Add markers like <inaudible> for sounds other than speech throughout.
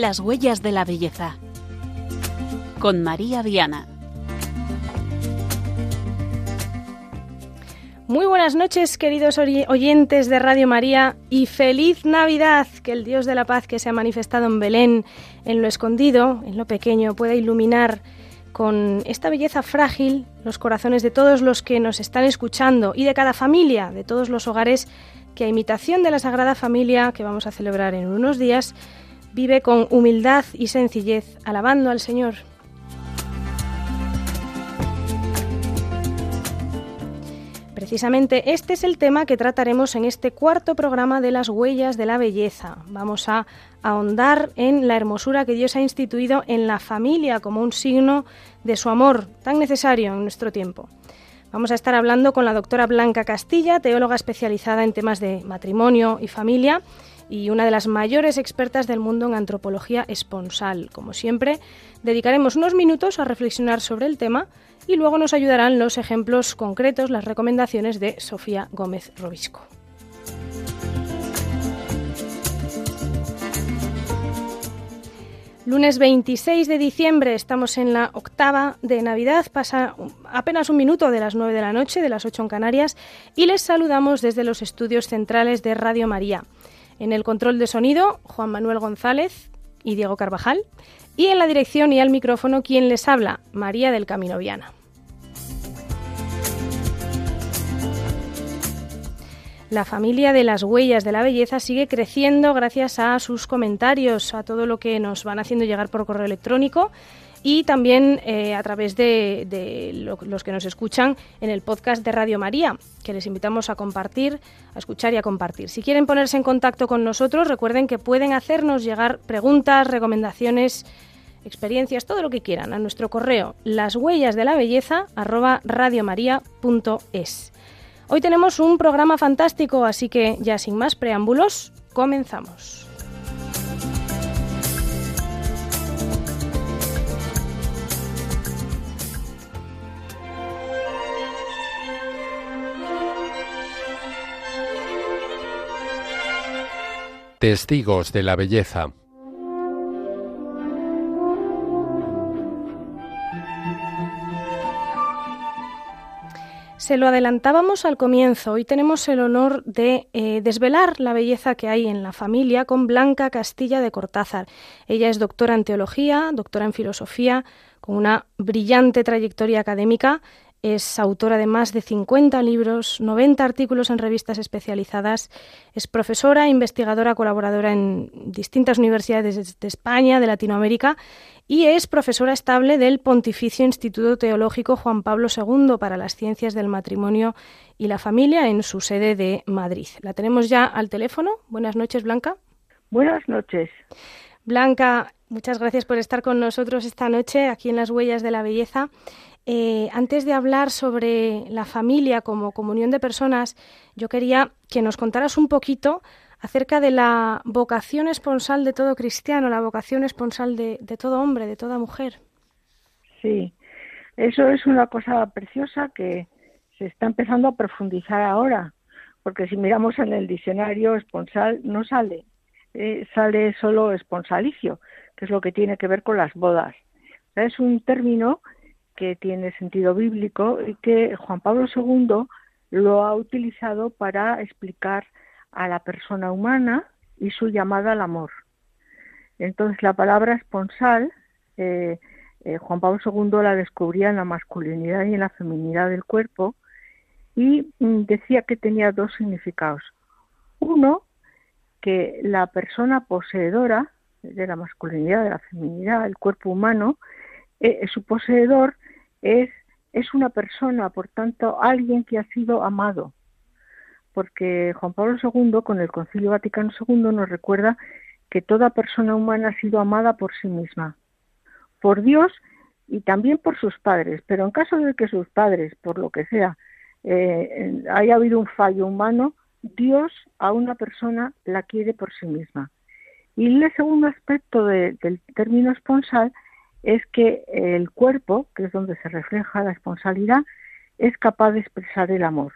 Las huellas de la belleza. Con María Viana. Muy buenas noches, queridos oyentes de Radio María, y feliz Navidad. Que el Dios de la paz que se ha manifestado en Belén, en lo escondido, en lo pequeño, pueda iluminar con esta belleza frágil los corazones de todos los que nos están escuchando y de cada familia, de todos los hogares que a imitación de la Sagrada Familia que vamos a celebrar en unos días, vive con humildad y sencillez, alabando al Señor. Precisamente este es el tema que trataremos en este cuarto programa de las huellas de la belleza. Vamos a ahondar en la hermosura que Dios ha instituido en la familia como un signo de su amor tan necesario en nuestro tiempo. Vamos a estar hablando con la doctora Blanca Castilla, teóloga especializada en temas de matrimonio y familia y una de las mayores expertas del mundo en antropología esponsal. Como siempre, dedicaremos unos minutos a reflexionar sobre el tema y luego nos ayudarán los ejemplos concretos, las recomendaciones de Sofía Gómez Robisco. Lunes 26 de diciembre, estamos en la octava de Navidad, pasa apenas un minuto de las 9 de la noche, de las 8 en Canarias, y les saludamos desde los estudios centrales de Radio María. En el control de sonido, Juan Manuel González y Diego Carvajal, y en la dirección y al micrófono, quien les habla, María del Camino Viana. La familia de las huellas de la belleza sigue creciendo gracias a sus comentarios, a todo lo que nos van haciendo llegar por correo electrónico y también eh, a través de, los que nos escuchan en el podcast de Radio María, que les invitamos a compartir, a escuchar y a compartir. Si quieren ponerse en contacto con nosotros, recuerden que pueden hacernos llegar preguntas, recomendaciones, experiencias, todo lo que quieran a nuestro correo las huellas de la belleza Hoy tenemos un programa fantástico, así que ya sin más preámbulos, comenzamos. Testigos de la belleza. Se lo adelantábamos al comienzo. Hoy tenemos el honor de eh, desvelar la belleza que hay en la familia con Blanca Castilla de Cortázar. Ella es doctora en teología, doctora en filosofía, con una brillante trayectoria académica. Es autora de más de 50 libros, 90 artículos en revistas especializadas. Es profesora, investigadora, colaboradora en distintas universidades de España, de Latinoamérica y es profesora estable del Pontificio Instituto Teológico Juan Pablo II para las Ciencias del Matrimonio y la Familia en su sede de Madrid. La tenemos ya al teléfono. Buenas noches, Blanca. Buenas noches. Blanca, muchas gracias por estar con nosotros esta noche aquí en Las Huellas de la Belleza. Eh, antes de hablar sobre la familia como comunión de personas, yo quería que nos contaras un poquito acerca de la vocación esponsal de todo cristiano, la vocación esponsal de, todo hombre, de toda mujer. Sí, eso es una cosa preciosa que se está empezando a profundizar ahora, porque si miramos en el diccionario esponsal no sale, eh, sale solo esponsalicio, que es lo que tiene que ver con las bodas. es un término que tiene sentido bíblico y que Juan Pablo II lo ha utilizado para explicar a la persona humana y su llamada al amor. Entonces la palabra esponsal, eh, eh, Juan Pablo II la descubría en la masculinidad y en la feminidad del cuerpo y mm, decía que tenía dos significados. Uno, que la persona poseedora de la masculinidad, de la feminidad, el cuerpo humano, eh, su poseedor es, es una persona, por tanto, alguien que ha sido amado. Porque Juan Pablo II, con el Concilio Vaticano II, nos recuerda que toda persona humana ha sido amada por sí misma, por Dios y también por sus padres. Pero en caso de que sus padres, por lo que sea, eh, haya habido un fallo humano, Dios a una persona la quiere por sí misma. Y el segundo aspecto del término esponsal es que el cuerpo, que es donde se refleja la esponsalidad, es capaz de expresar el amor.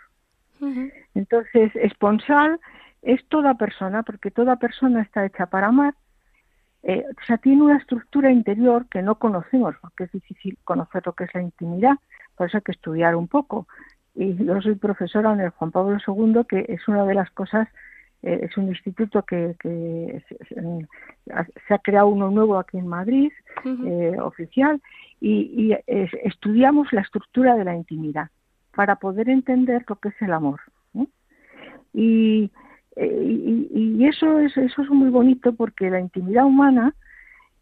Entonces, esponsal es toda persona, porque toda persona está hecha para amar, eh, o sea, tiene una estructura interior que no conocemos, porque es difícil conocer lo que es la intimidad, por eso hay que estudiar un poco. Y yo soy profesora en el Juan Pablo II, que es una de las cosas, eh, es un instituto que, se, ha creado uno nuevo aquí en Madrid, eh, oficial, y, estudiamos la estructura de la intimidad para poder entender lo que es el amor. Y, y, eso es eso es muy bonito porque la intimidad humana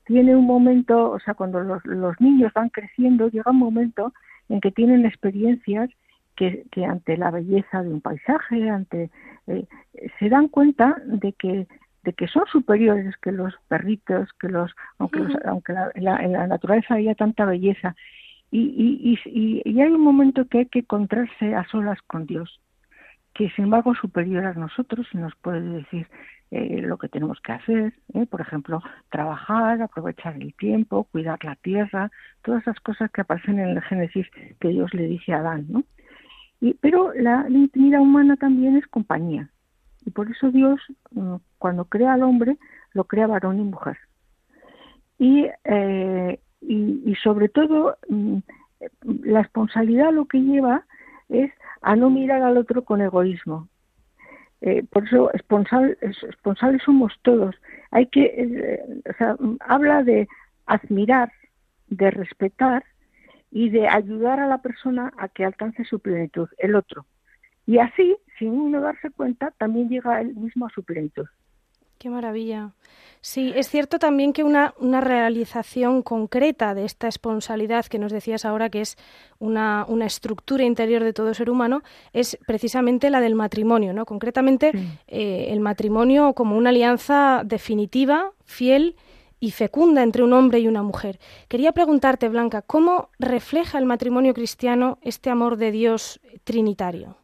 tiene un momento, o sea, cuando los, los niños van creciendo, llega un momento en que tienen experiencias que, que ante la belleza de un paisaje, ante eh, se dan cuenta de que de que son superiores que los perritos, que los aunque, aunque en la naturaleza había tanta belleza y, y, y, hay un momento que hay que encontrarse a solas con Dios, que sin embargo es superior a nosotros y nos puede decir eh, lo que tenemos que hacer, ¿eh? por ejemplo, trabajar, aprovechar el tiempo, cuidar la tierra, todas esas cosas que aparecen en el Génesis que Dios le dice a Adán, ¿no? Y, pero la, intimidad humana también es compañía. Y por eso Dios, mm, cuando crea al hombre, lo crea varón y mujer. Y, eh, y, sobre todo, mm, la responsabilidad lo que lleva es a no mirar al otro con egoísmo, eh, por eso responsables somos todos. Hay que, eh, o sea, habla de admirar, de respetar y de ayudar a la persona a que alcance su plenitud, el otro. Y así, sin uno darse cuenta, también llega él mismo a su plenitud. Qué maravilla. Sí, es cierto también que una, una, realización concreta de esta esponsalidad que nos decías ahora, que es una, una, estructura interior de todo ser humano, es precisamente la del matrimonio, ¿no? Concretamente, eh, el matrimonio como una alianza definitiva, fiel y fecunda entre un hombre y una mujer. Quería preguntarte, Blanca, ¿cómo refleja el matrimonio cristiano este amor de Dios trinitario?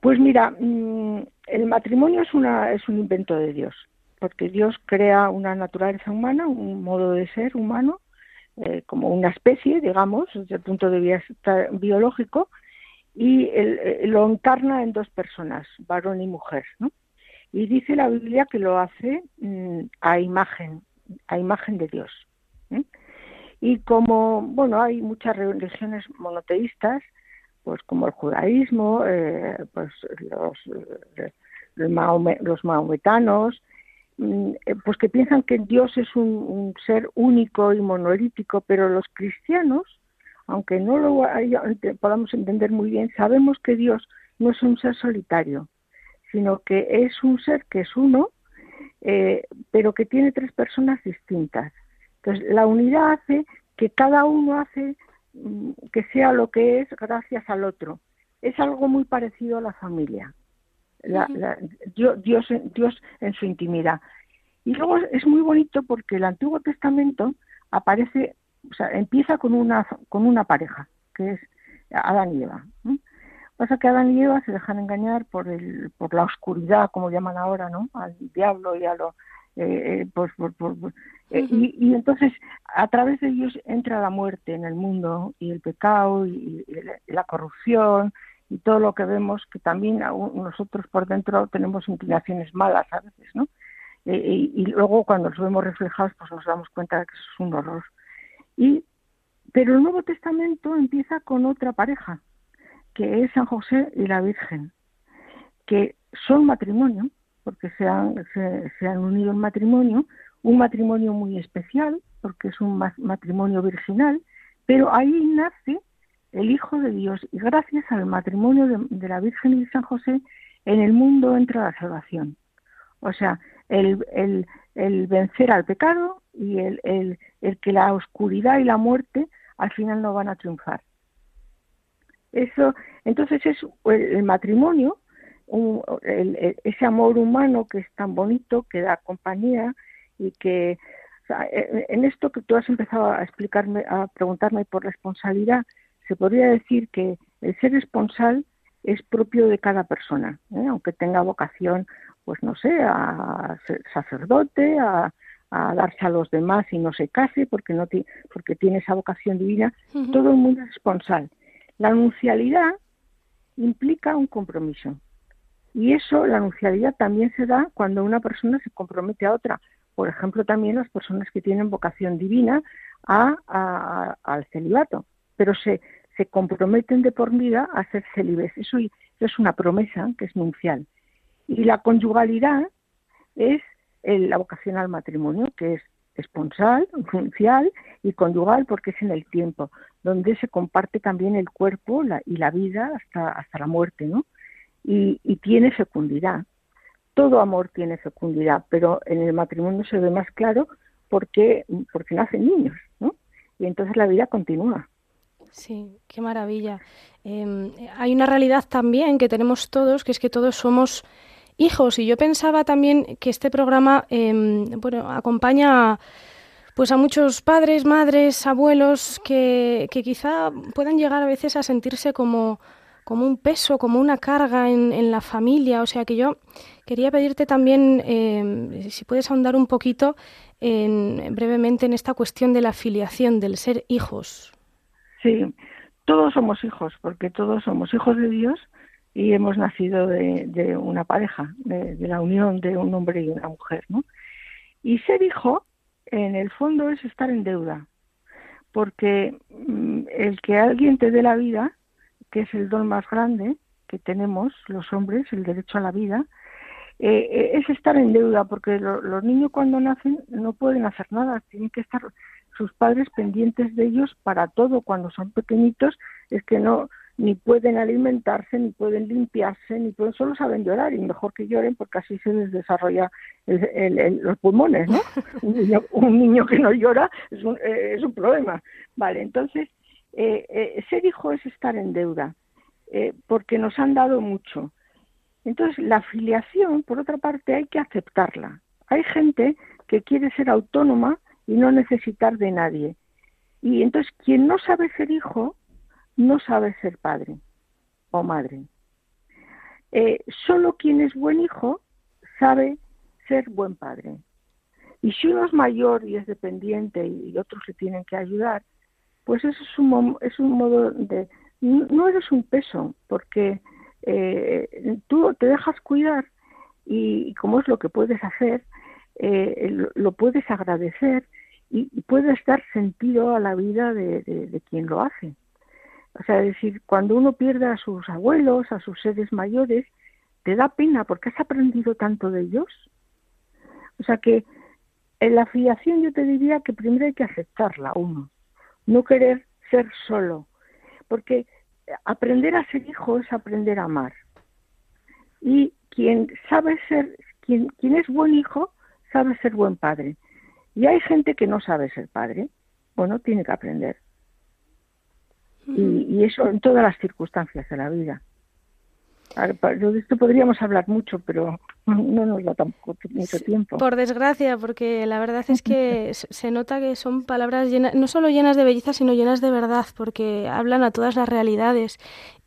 Pues mira, mm, el matrimonio es, una, es un invento de Dios, porque Dios crea una naturaleza humana, un modo de ser humano, eh, como una especie, digamos, desde el punto de vista biológico, y eh, lo encarna en dos personas, varón y mujer, ¿no? Y dice la Biblia que lo hace mm, a imagen, a imagen de Dios. Y como, bueno, hay muchas religiones monoteístas, pues como el judaísmo, eh, pues los, eh, los maometanos, mm, eh, pues que piensan que Dios es un, ser único y monolítico, pero los cristianos, aunque no lo podamos entender muy bien, sabemos que Dios no es un ser solitario, sino que es un ser que es uno, pero que tiene tres personas distintas. Entonces, la unidad hace que cada uno hace Mm, que sea lo que es gracias al otro. Es algo muy parecido a la familia. Dios, Dios, en su intimidad. Y luego es muy bonito porque el Antiguo Testamento aparece, o sea, empieza con una, con una pareja, que es Adán y Eva. Pasa que Adán y Eva se dejan engañar por, el, por la oscuridad, como llaman ahora, ¿no? Al diablo y a lo, eh, eh, pues, eh, y, entonces a través de ellos entra la muerte en el mundo y el pecado y, la corrupción y todo lo que vemos que también nosotros por dentro tenemos inclinaciones malas a veces, ¿no? y, luego cuando los vemos reflejados pues nos damos cuenta de que eso es un horror. Y, pero el Nuevo Testamento empieza con otra pareja, que es San José y la Virgen, que son matrimonio, porque se han, se, han unido en matrimonio, un matrimonio muy especial, porque es un matrimonio virginal, pero ahí nace el Hijo de Dios y gracias al matrimonio de, la Virgen y de San José en el mundo entra la salvación. O sea, el, el, el vencer al pecado y el, el, el, que la oscuridad y la muerte al final no van a triunfar. Eso, entonces es el matrimonio ese amor humano que es tan bonito, que da compañía y que e, en esto que tú has empezado a explicarme, a preguntarme por responsabilidad, se podría decir que el ser responsable es propio de cada persona, ¿eh? aunque tenga vocación, pues no sé, a ser sacerdote, a, darse a los demás y no se case porque no porque tiene esa vocación divina, todo el mundo es responsable. La anuncialidad implica un compromiso. Y eso, la anuncialidad también se da cuando una persona se compromete a otra, por ejemplo, también las personas que tienen vocación divina a, al celibato, pero se, se comprometen de por vida a ser célibes. Eso, es una promesa que es nuncial. Y la conyugalidad es la vocación al matrimonio, que es esponsal, nuncial y conyugal porque es en el tiempo, donde se comparte también el cuerpo y la vida hasta, hasta la muerte, ¿no? Y, y, tiene fecundidad. Todo amor tiene fecundidad, pero en el matrimonio se ve más claro porque, porque nacen niños, ¿no? Y entonces la vida continúa. Sí, qué maravilla. Em, hay una realidad también que tenemos todos, que es que todos somos hijos. Y yo pensaba también que este programa, em, bueno, acompaña pues a muchos padres, madres, abuelos que, quizá puedan llegar a veces a sentirse como, como un peso, como una carga en, la familia. O sea que yo quería pedirte también, eh, si puedes ahondar un poquito en, brevemente en esta cuestión de la filiación, del ser hijos. Sí, todos somos hijos, porque todos somos hijos de Dios y hemos nacido de, una pareja, de, la unión de un hombre y una mujer, ¿no? Y ser hijo, en el fondo, es estar en deuda, porque mm, el que alguien te dé la vida, que es el don más grande que tenemos los hombres, el derecho a la vida, eh, eh, es estar en deuda, porque los niños cuando nacen no pueden hacer nada, tienen que estar sus padres pendientes de ellos para todo. Cuando son pequeñitos es que no ni pueden alimentarse, ni pueden limpiarse, ni pueden, solo saben llorar y mejor que lloren porque así se les desarrolla los pulmones, ¿no? <laughs> un, niño, que no llora es un, eh, es un problema. Vale, entonces eh, eh, ser hijo es estar en deuda porque nos han dado mucho. Entonces la filiación, por otra parte, hay que aceptarla. Hay gente que quiere ser autónoma y no necesitar de nadie. Y entonces quien no sabe ser hijo, no sabe ser padre o madre. Eh, solo quien es buen hijo sabe ser buen padre. Y si uno es mayor y es dependiente y otros le tienen que ayudar, pues eso es un, es un modo de... No eres un peso, porque eh, tú te dejas cuidar y, como es lo que puedes hacer, eh, lo, puedes agradecer y, puedes dar sentido a la vida de, quien lo hace. O sea, es decir, cuando uno pierde a sus abuelos, a sus seres mayores, te da pena porque has aprendido tanto de ellos. O sea que en la filiación yo te diría que primero hay que aceptarla uno, no querer ser solo, porque aprender a ser hijo es aprender a amar. Y quien sabe ser, quien, quien es buen hijo, sabe ser buen padre. Y hay gente que no sabe ser padre. Bueno, tiene que aprender. Y, eso en todas las circunstancias de la vida. De esto podríamos hablar mucho, pero no nos da tampoco mucho tiempo. Por desgracia, porque la verdad es que <laughs> se nota que son palabras llenas, no solo llenas de belleza, sino llenas de verdad, porque hablan a todas las realidades.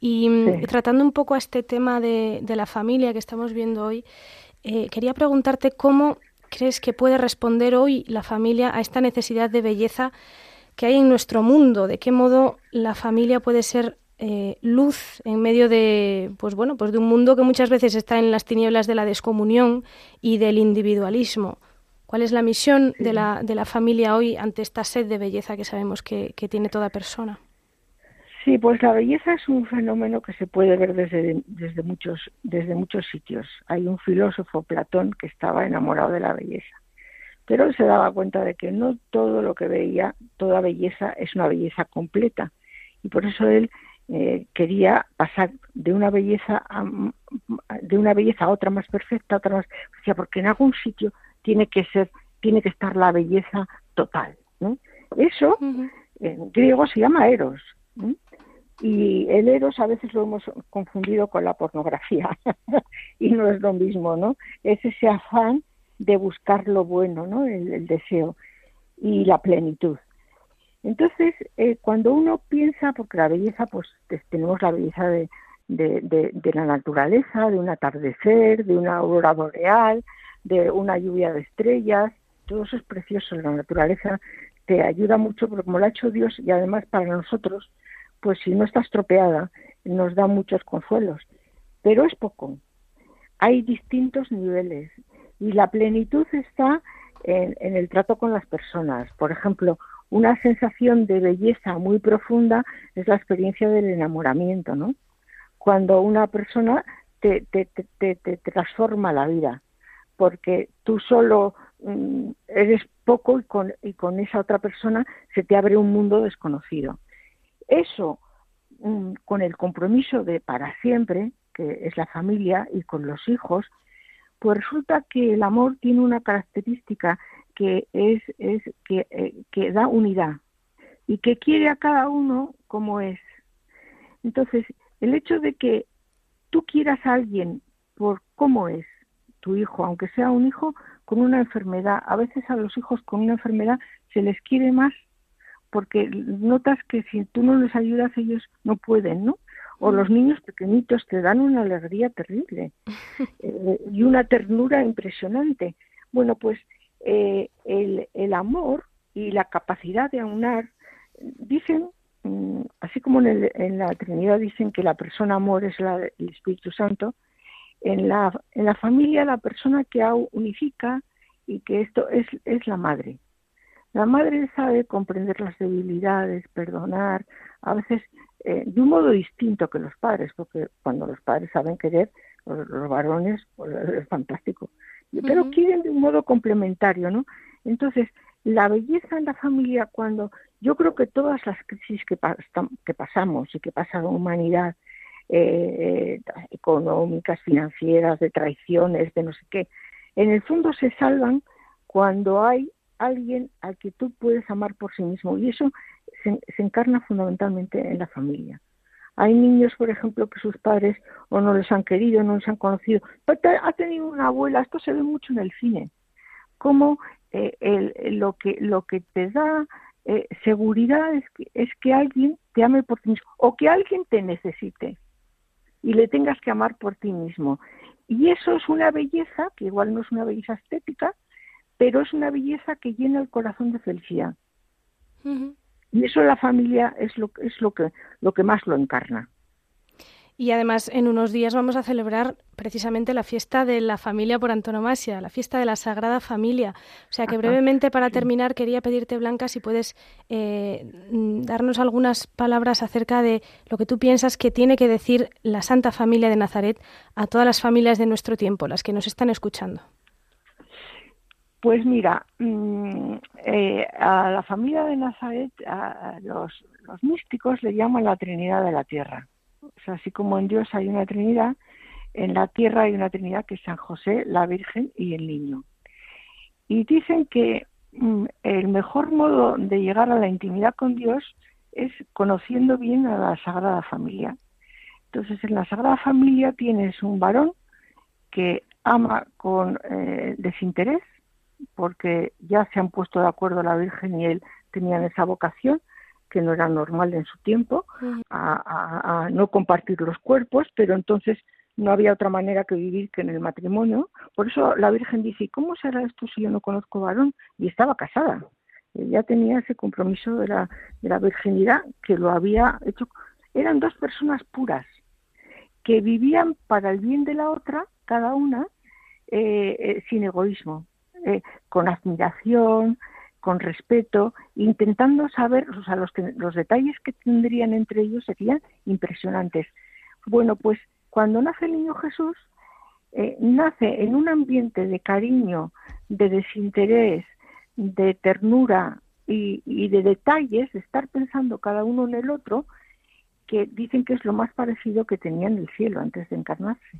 Y mm, tratando un poco a este tema de, de, la familia que estamos viendo hoy, eh, quería preguntarte cómo crees que puede responder hoy la familia a esta necesidad de belleza que hay en nuestro mundo? ¿De qué modo la familia puede ser eh, luz en medio de, pues bueno, pues de un mundo que muchas veces está en las tinieblas de la descomunión y del individualismo? ¿Cuál es la misión de, la, de la familia hoy ante esta sed de belleza que sabemos que, que tiene toda persona? Sí, pues la belleza es un fenómeno que se puede ver desde, desde, muchos, desde muchos sitios. Hay un filósofo, Platón, que estaba enamorado de la belleza, pero él se daba cuenta de que no todo lo que veía, toda belleza es una belleza completa. Y por eso él eh, quería pasar de una belleza a, de una belleza a otra más perfecta, otra más, o sea, porque en algún sitio tiene que ser, tiene que estar la belleza total. ¿no? Eso en griego se llama eros. Y el eros a veces lo hemos confundido con la pornografía <laughs> y no es lo mismo, ¿no? Es ese afán de buscar lo bueno, ¿no? El, deseo y la plenitud. Entonces, eh, cuando uno piensa, porque la belleza, pues tenemos la belleza de, de, la naturaleza, de un atardecer, de una aurora boreal, de una lluvia de estrellas, todo eso es precioso. La naturaleza te ayuda mucho, porque como lo ha hecho Dios y además para nosotros, pues si no está estropeada, nos da muchos consuelos. Pero es poco. Hay distintos niveles y la plenitud está en, el trato con las personas. Por ejemplo, una sensación de belleza muy profunda es la experiencia del enamoramiento, ¿no? Cuando una persona te, te, te, te transforma la vida, porque tú solo mm, eres poco y con, y con esa otra persona se te abre un mundo desconocido. Eso, mm, con el compromiso de para siempre, que es la familia, y con los hijos, pues resulta que el amor tiene una característica que es, es que, eh, que da unidad y que quiere a cada uno como es. Entonces, el hecho de que tú quieras a alguien por cómo es tu hijo, aunque sea un hijo con una enfermedad, a veces a los hijos con una enfermedad se les quiere más porque notas que si tú no les ayudas ellos no pueden, ¿no? O los niños pequeñitos te dan una alegría terrible <laughs> eh, y una ternura impresionante. Bueno, pues eh, el, el, amor y la capacidad de aunar, dicen, mm, así como en, el, en, la Trinidad dicen que la persona amor es la, el Espíritu Santo, en la, en la familia la persona que unifica y que esto es, es la madre. La madre sabe comprender las debilidades, perdonar, a veces eh, de un modo distinto que los padres, porque cuando los padres saben querer, los, varones, pues, <laughs> es fantástico, pero quieren de un modo complementario, ¿no? Entonces, la belleza en la familia, cuando yo creo que todas las crisis que, que pasamos y que pasa la humanidad, eh, económicas, financieras, de traiciones, de no sé qué, en el fondo se salvan cuando hay alguien al que tú puedes amar por sí mismo. Y eso se, encarna fundamentalmente en la familia. Hay niños, por ejemplo, que sus padres o no les han querido, no les han conocido, pero ha tenido una abuela, esto se ve mucho en el cine, como eh, el, lo, que, lo que te da eh, seguridad es que, es que alguien te ame por ti mismo o que alguien te necesite y le tengas que amar por ti mismo. Y eso es una belleza, que igual no es una belleza estética, pero es una belleza que llena el corazón de felicidad. Y eso la familia es lo, es lo, que, lo que más lo encarna. Y además, en unos días vamos a celebrar precisamente la fiesta de la familia por antonomasia, la fiesta de la Sagrada Familia. O sea que brevemente, para terminar, quería pedirte, Blanca, si puedes eh, darnos algunas palabras acerca de lo que tú piensas que tiene que decir la Santa Familia de Nazaret a todas las familias de nuestro tiempo, las que nos están escuchando. Pues mira, mm, eh, a la familia de Nazaret, a los, místicos le llaman la Trinidad de la Tierra. O sea, así como en Dios hay una Trinidad, en la Tierra hay una Trinidad que es San José, la Virgen y el Niño. Y dicen que mm, el mejor modo de llegar a la intimidad con Dios es conociendo bien a la Sagrada Familia. Entonces, en la Sagrada Familia tienes un varón que ama con eh, desinterés, porque ya se han puesto de acuerdo la Virgen y él tenían esa vocación que no era normal en su tiempo, a, no compartir los cuerpos, pero entonces no había otra manera que vivir que en el matrimonio. Por eso la Virgen dice, ¿cómo será esto si yo no conozco varón? Y estaba casada. Ella tenía ese compromiso de la, de la virginidad que lo había hecho. Eran dos personas puras que vivían para el bien de la otra, cada una, eh, eh, sin egoísmo. Eh, con admiración, con respeto, intentando saber, o sea, los, que, los detalles que tendrían entre ellos serían impresionantes. Bueno, pues cuando nace el niño Jesús, eh, nace en un ambiente de cariño, de desinterés, de ternura y, y, de detalles, de estar pensando cada uno en el otro, que dicen que es lo más parecido que tenía en el cielo antes de encarnarse.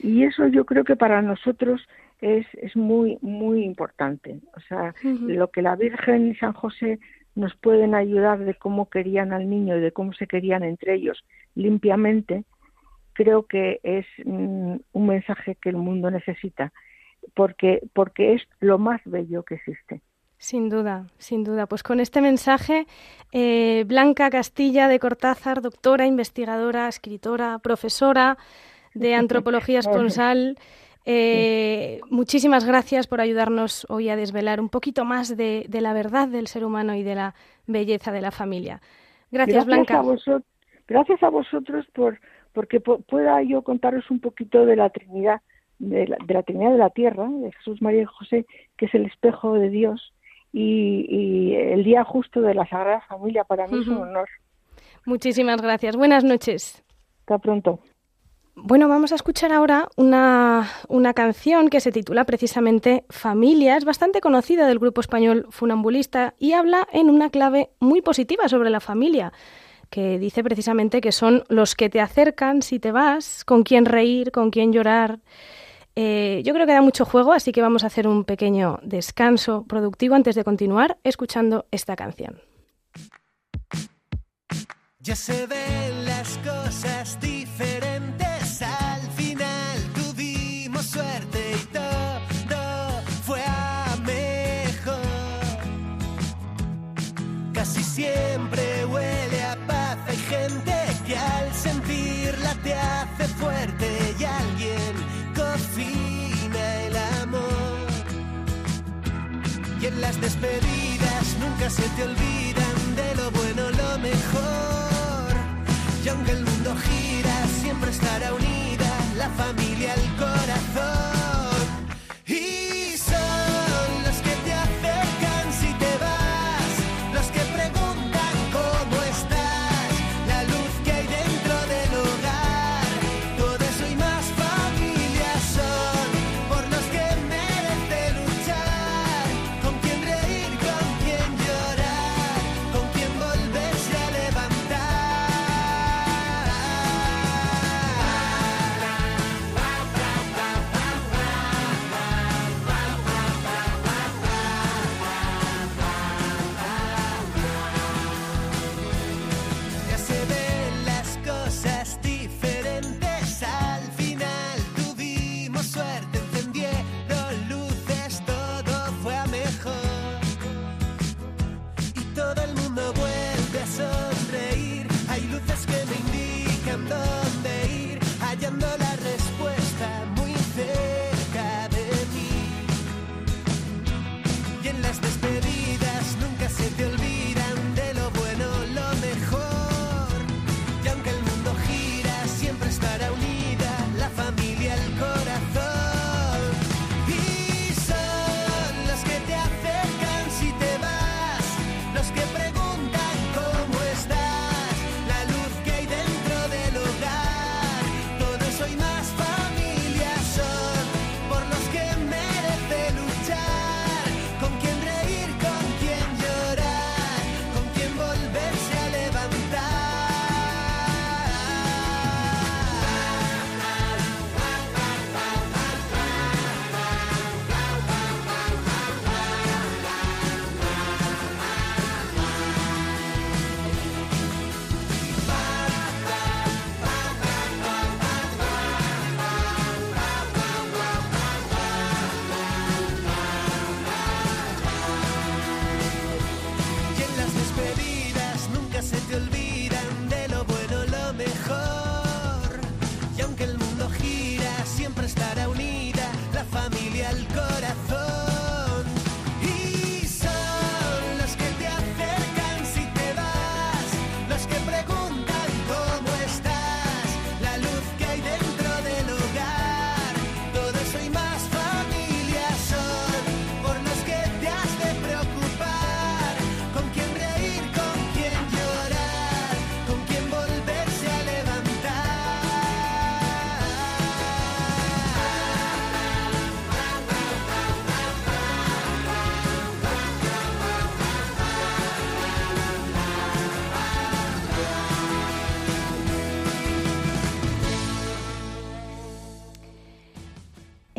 Y eso yo creo que para nosotros es, es muy, muy importante. O sea, lo que la Virgen y San José nos pueden ayudar de cómo querían al niño y de cómo se querían entre ellos limpiamente, creo que es mm, un mensaje que el mundo necesita, porque, porque es lo más bello que existe. Sin duda, sin duda. Pues con este mensaje, eh, Blanca Castilla de Cortázar, doctora, investigadora, escritora, profesora de <laughs> antropología esponsal, eh, muchísimas gracias por ayudarnos hoy a desvelar un poquito más de, la verdad del ser humano y de la belleza de la familia. Gracias, Blanca. gracias a vosotros por porque pueda yo contaros un poquito de la Trinidad de la, de la Trinidad de la Tierra, de Jesús, María y José, que es el espejo de Dios, y, el día justo de la Sagrada Familia para mí es un honor. Muchísimas gracias. Buenas noches. Hasta pronto. Bueno, vamos a escuchar ahora una, una, canción que se titula precisamente Familia. Es bastante conocida del grupo español Funambulista y habla en una clave muy positiva sobre la familia, que dice precisamente que son los que te acercan si te vas, con quién reír, con quién llorar. Eh, yo creo que da mucho juego, así que vamos a hacer un pequeño descanso productivo antes de continuar escuchando esta canción. Ya se ven las cosas siempre huele a paz, hay gente que al sentirla te hace fuerte y alguien cocina el amor. Y en las despedidas nunca se te olvidan de lo bueno, lo mejor. Y aunque el mundo gira, siempre estará unida la familia, el corazón.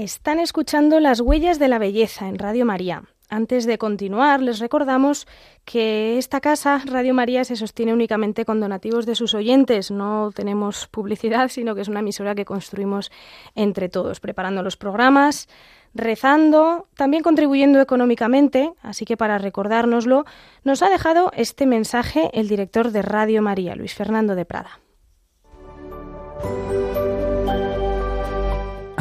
Están escuchando Las Huellas de la Belleza en Radio María. Antes de continuar, les recordamos que esta casa, Radio María, se sostiene únicamente con donativos de sus oyentes. No tenemos publicidad, sino que es una emisora que construimos entre todos, preparando los programas, rezando, también contribuyendo económicamente. Así que para recordárnoslo, nos ha dejado este mensaje el director de Radio María, Luis Fernando de Prada.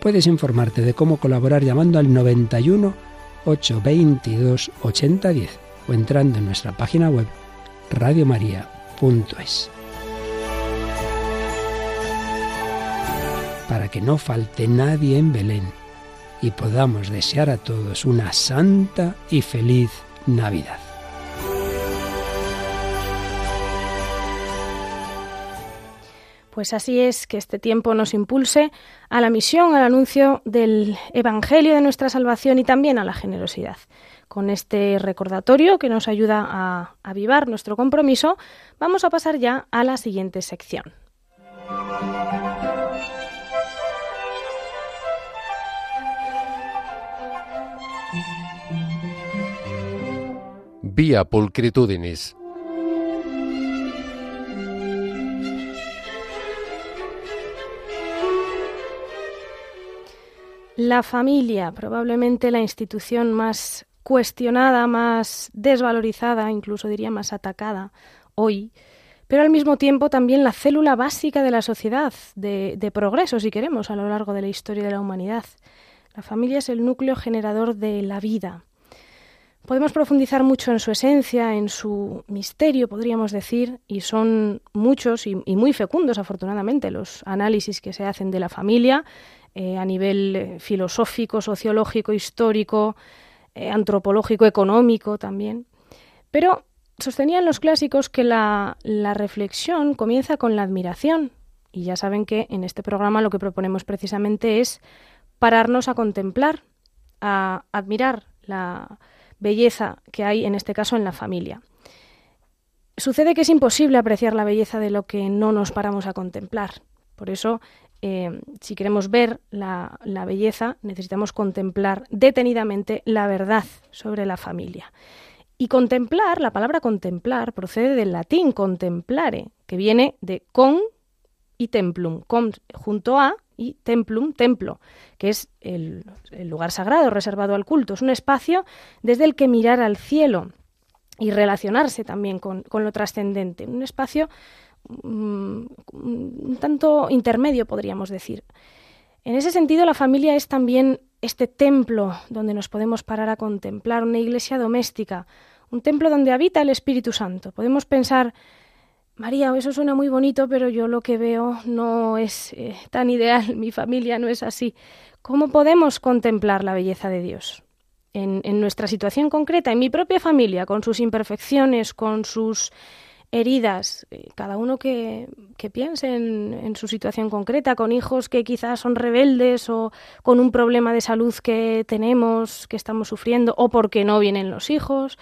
Puedes informarte de cómo colaborar llamando al 91 822 8010 o entrando en nuestra página web radiomaria.es. Para que no falte nadie en Belén y podamos desear a todos una santa y feliz Navidad. Pues así es que este tiempo nos impulse a la misión, al anuncio del Evangelio de nuestra salvación y también a la generosidad. Con este recordatorio que nos ayuda a avivar nuestro compromiso, vamos a pasar ya a la siguiente sección. Vía pulcritudinis. La familia, probablemente la institución más cuestionada, más desvalorizada, incluso diría más atacada hoy, pero al mismo tiempo también la célula básica de la sociedad, de, progreso, si queremos, a lo largo de la historia de la humanidad. La familia es el núcleo generador de la vida. Podemos profundizar mucho en su esencia, en su misterio, podríamos decir, y son muchos y muy fecundos, afortunadamente, los análisis que se hacen de la familia eh, a nivel eh, filosófico, sociológico, histórico, eh, antropológico, económico también. Pero sostenían los clásicos que la, la reflexión comienza con la admiración. Y ya saben que en este programa lo que proponemos precisamente es pararnos a contemplar, a admirar la belleza que hay en este caso en la familia. Sucede que es imposible apreciar la belleza de lo que no nos paramos a contemplar. Por eso eh, si queremos ver la, belleza, necesitamos contemplar detenidamente la verdad sobre la familia. Y contemplar, la palabra contemplar procede del latín contemplare, que viene de con y templum, con junto a y templum, templo, que es el, lugar sagrado reservado al culto. Es un espacio desde el que mirar al cielo y relacionarse también con lo trascendente. Un espacio Mm, un tanto intermedio, podríamos decir. En ese sentido, la familia es también este templo donde nos podemos parar a contemplar, una iglesia doméstica, un templo donde habita el Espíritu Santo. Podemos pensar, María, eso suena muy bonito, pero yo lo que veo no es eh, tan ideal, <laughs> mi familia no es así. ¿Cómo podemos contemplar la belleza de Dios? En, en nuestra situación concreta, en mi propia familia, con sus imperfecciones, con sus heridas, eh, cada uno que, que piense en, en, su situación concreta, con hijos que quizás son rebeldes o con un problema de salud que tenemos, que estamos sufriendo, o porque no vienen los hijos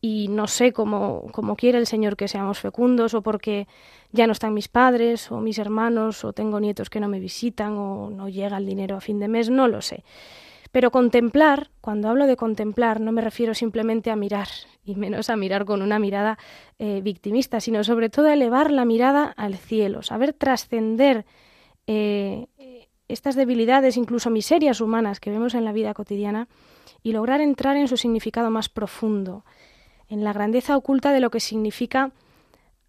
y no sé cómo, cómo quiere el Señor que seamos fecundos, o porque ya no están mis padres o mis hermanos, o tengo nietos que no me visitan, o no llega el dinero a fin de mes, no lo sé. Pero contemplar, cuando hablo de contemplar, no me refiero simplemente a mirar, y menos a mirar con una mirada eh, victimista, sino sobre todo a elevar la mirada al cielo, saber trascender eh, estas debilidades, incluso miserias humanas que vemos en la vida cotidiana, y lograr entrar en su significado más profundo, en la grandeza oculta de lo que significa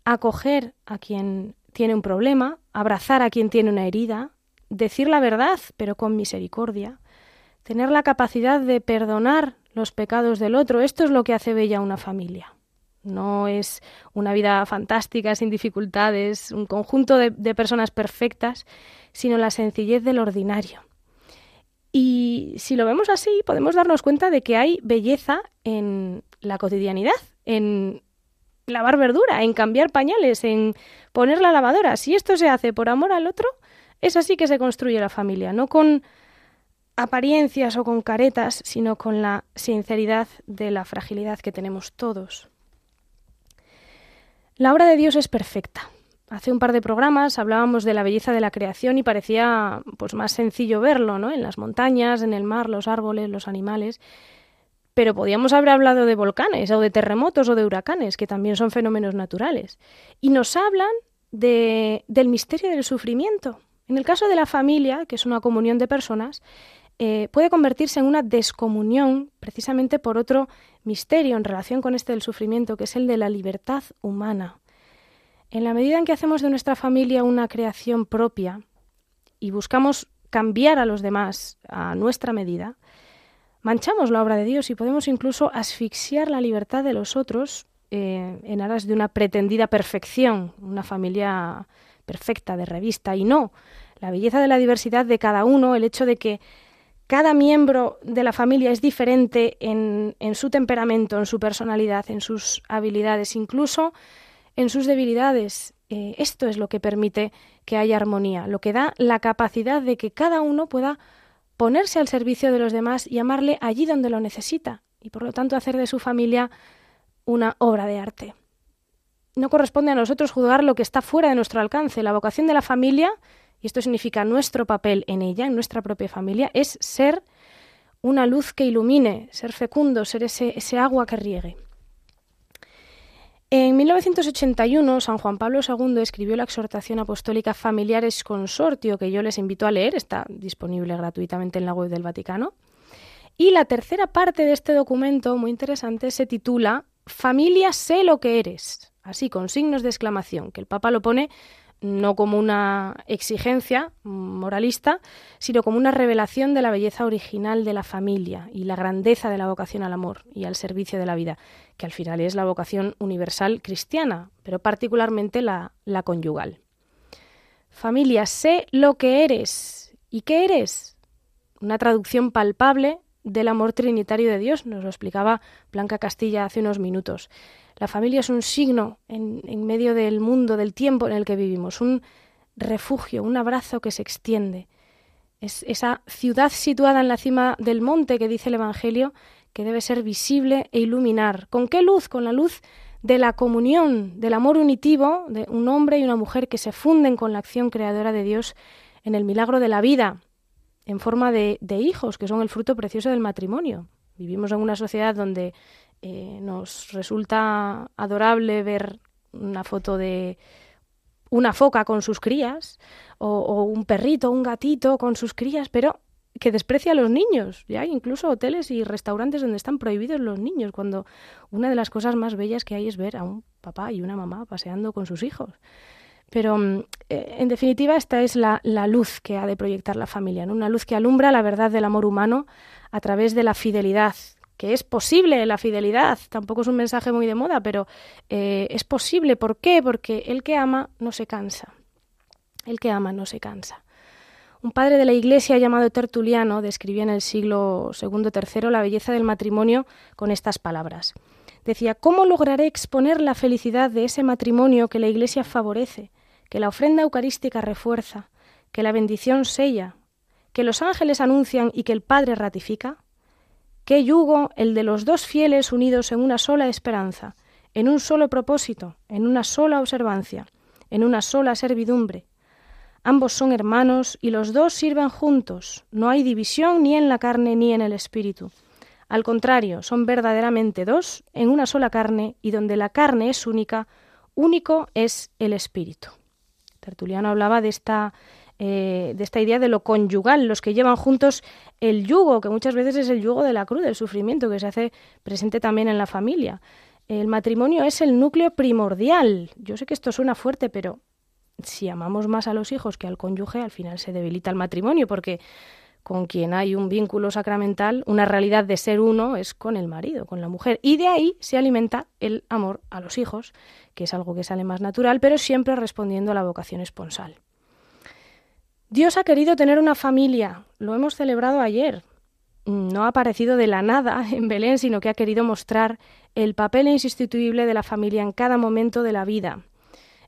acoger a quien tiene un problema, abrazar a quien tiene una herida, decir la verdad, pero con misericordia, tener la capacidad de perdonar los pecados del otro. Esto es lo que hace bella una familia. No es una vida fantástica, sin dificultades, un conjunto de, personas perfectas, sino la sencillez del ordinario. Y si lo vemos así, podemos darnos cuenta de que hay belleza en la cotidianidad, en lavar verdura, en cambiar pañales, en poner la lavadora. Si esto se hace por amor al otro, Es así que se construye la familia, no con apariencias o con caretas, sino con la sinceridad de la fragilidad que tenemos todos. La obra de Dios es perfecta. Hace un par de programas hablábamos de la belleza de la creación y parecía pues más sencillo verlo, ¿no? En las montañas, en el mar, los árboles, los animales. Pero podíamos haber hablado de volcanes o de terremotos o de huracanes, que también son fenómenos naturales. Y nos hablan de, del misterio del sufrimiento. En el caso de la familia, que es una comunión de personas, eh, puede convertirse en una descomunión precisamente por otro misterio en relación con este del sufrimiento, que es el de la libertad humana. En la medida en que hacemos de nuestra familia una creación propia y buscamos cambiar a los demás a nuestra medida, manchamos la obra de Dios y podemos incluso asfixiar la libertad de los otros eh, en aras de una pretendida perfección, una familia perfecta de revista. Y no, la belleza de la diversidad de cada uno, el hecho de que cada miembro de la familia es diferente en, su temperamento, en su personalidad, en sus habilidades, incluso en sus debilidades. Eh, esto es lo que permite que haya armonía, lo que da la capacidad de que cada uno pueda ponerse al servicio de los demás y amarle allí donde lo necesita, y por lo tanto hacer de su familia una obra de arte. No corresponde a nosotros juzgar lo que está fuera de nuestro alcance. La vocación de la familia y esto significa nuestro papel en ella, en nuestra propia familia, es ser una luz que ilumine, ser fecundo, ser ese, ese agua que riegue. En 1981, San Juan Pablo II escribió la exhortación apostólica Familiares Consortio, que yo les invito a leer, está disponible gratuitamente en la web del Vaticano. Y la tercera parte de este documento, muy interesante, se titula Familia, sé lo que eres, así con signos de exclamación, que el Papa lo pone no como una exigencia moralista, sino como una revelación de la belleza original de la familia y la grandeza de la vocación al amor y al servicio de la vida, que al final es la vocación universal cristiana, pero particularmente la, la conyugal. Familia, sé lo que eres. ¿Y qué eres? Una traducción palpable del amor trinitario de Dios, nos lo explicaba Blanca Castilla hace unos minutos. La familia es un signo en, medio del mundo, del tiempo en el que vivimos, un refugio, un abrazo que se extiende. Es esa ciudad situada en la cima del monte que dice el Evangelio, que debe ser visible e iluminar. ¿Con qué luz? Con la luz de la comunión, del amor unitivo de un hombre y una mujer que se funden con la acción creadora de Dios en el milagro de la vida, en forma de, de hijos, que son el fruto precioso del matrimonio. Vivimos en una sociedad donde eh, nos resulta adorable ver una foto de una foca con sus crías o, un perrito, un gatito con sus crías, pero que desprecia a los niños. Ya hay incluso hoteles y restaurantes donde están prohibidos los niños, cuando una de las cosas más bellas que hay es ver a un papá y una mamá paseando con sus hijos. Pero, mm, eh, en definitiva, esta es la, luz que ha de proyectar la familia, una luz que alumbra la verdad del amor humano a través de la fidelidad que es posible la fidelidad, tampoco es un mensaje muy de moda, pero eh, es posible. ¿Por qué? Porque el que ama no se cansa. El que ama no se cansa. Un padre de la Iglesia llamado Tertuliano describía en el siglo II III la belleza del matrimonio con estas palabras. Decía, ¿cómo lograré exponer la felicidad de ese matrimonio que la Iglesia favorece, que la ofrenda eucarística refuerza, que la bendición sella, que los ángeles anuncian y que el Padre ratifica? Qué yugo el de los dos fieles unidos en una sola esperanza, en un solo propósito, en una sola observancia, en una sola servidumbre. Ambos son hermanos y los dos sirven juntos. No hay división ni en la carne ni en el espíritu. Al contrario, son verdaderamente dos en una sola carne y donde la carne es única, único es el espíritu. Tertuliano hablaba de esta eh, de esta idea de lo conyugal, los que llevan juntos el yugo, que muchas veces es el yugo de la cruz, del sufrimiento, que se hace presente también en la familia. El matrimonio es el núcleo primordial. Yo sé que esto suena fuerte, pero si amamos más a los hijos que al cónyuge, al final se debilita el matrimonio, porque con quien hay un vínculo sacramental, una realidad de ser uno es con el marido, con la mujer. Y de ahí se alimenta el amor a los hijos, que es algo que sale más natural, pero siempre respondiendo a la vocación esponsal. Dios ha querido tener una familia, lo hemos celebrado ayer. No ha aparecido de la nada en Belén, sino que ha querido mostrar el papel insustituible de la familia en cada momento de la vida.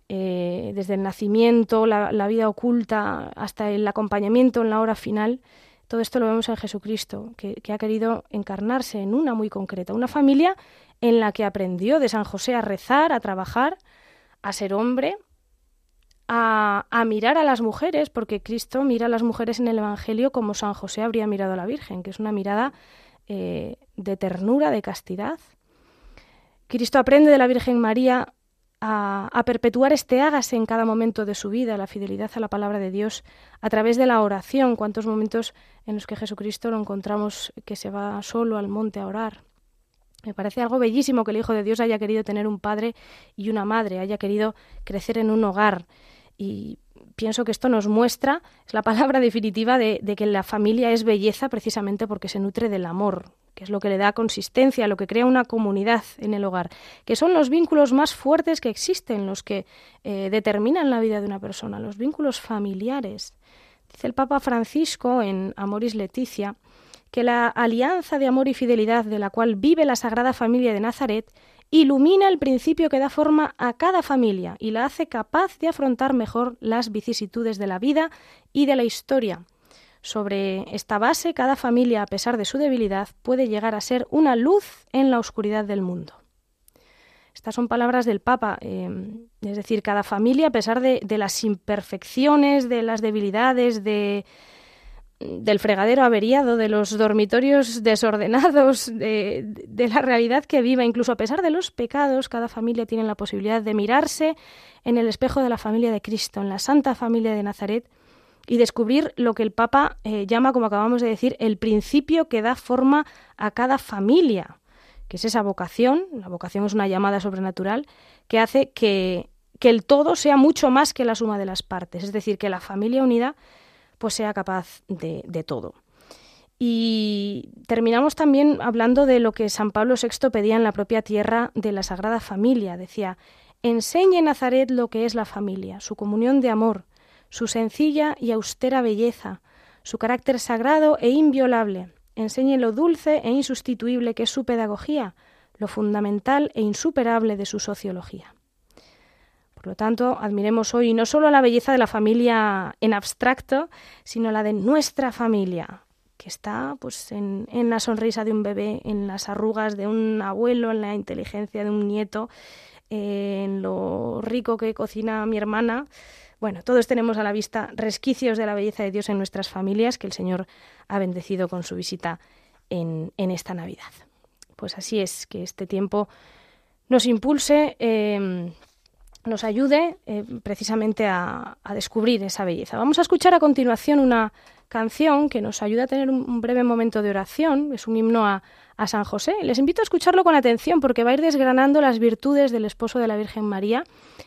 Eh, desde el nacimiento, la, vida oculta, hasta el acompañamiento en la hora final, todo esto lo vemos en Jesucristo, que, ha querido encarnarse en una muy concreta, una familia en la que aprendió de San José a rezar, a trabajar, a ser hombre, a, a, mirar a las mujeres, porque Cristo mira a las mujeres en el Evangelio como San José habría mirado a la Virgen, que es una mirada eh, de ternura, de castidad. Cristo aprende de la Virgen María a, perpetuar este hágase en cada momento de su vida, la fidelidad a la palabra de Dios, a través de la oración, cuántos momentos en los que Jesucristo lo encontramos que se va solo al monte a orar. Me parece algo bellísimo que el Hijo de Dios haya querido tener un padre y una madre, haya querido crecer en un hogar y pienso que esto nos muestra, es la palabra <laughs> definitiva de, que la familia es belleza precisamente porque se nutre del amor, que es lo que le da consistencia, lo que crea una comunidad en el hogar, que son los vínculos más fuertes que existen, los que eh, determinan la vida de una persona, los vínculos familiares. Dice el Papa Francisco en Amoris Leticia que la alianza de amor y fidelidad de la cual vive la Sagrada Familia de Nazaret ilumina el principio que da forma a cada familia y la hace capaz de afrontar mejor las vicisitudes de la vida y de la historia. Sobre esta base, cada familia, a pesar de su debilidad, puede llegar a ser una luz en la oscuridad del mundo. Estas son palabras del Papa, em, es decir, cada familia, a pesar de, de las imperfecciones, de las debilidades, de, del fregadero averiado, de los dormitorios desordenados, de, la realidad que viva, incluso a pesar de los pecados, cada familia tiene la posibilidad de mirarse en el espejo de la familia de Cristo, en la Santa Familia de Nazaret, y descubrir lo que el Papa eh, llama, como acabamos de decir, el principio que da forma a cada familia, que es esa vocación, la vocación es una llamada sobrenatural, que hace que, que el todo sea mucho más que la suma de las partes, es decir, que la familia unida pues sea capaz de, todo. Y terminamos también hablando de lo que San Pablo VI pedía en la propia tierra de la Sagrada Familia. Decía, enseñe Nazaret lo que es la familia, su comunión de amor, su sencilla y austera belleza, su carácter sagrado e inviolable. Enseñe lo dulce e insustituible que es su pedagogía, lo fundamental e insuperable de su sociología. Por lo tanto, admiremos hoy no solo la belleza de la familia en abstracto, sino la de nuestra familia, que está pues, en, la sonrisa de un bebé, en las arrugas de un abuelo, en la inteligencia de un nieto, en lo rico que cocina mi hermana. Bueno, todos tenemos a la vista resquicios de la belleza de Dios en nuestras familias que el Señor ha bendecido con su visita en, esta Navidad. Pues así es, que este tiempo nos impulse em, nos ayude eh, precisamente a, descubrir esa belleza. Vamos a escuchar a continuación una canción que nos ayuda a tener un, breve momento de oración, es un himno a, San José. Les invito a escucharlo con atención porque va a ir desgranando las virtudes del esposo de la Virgen María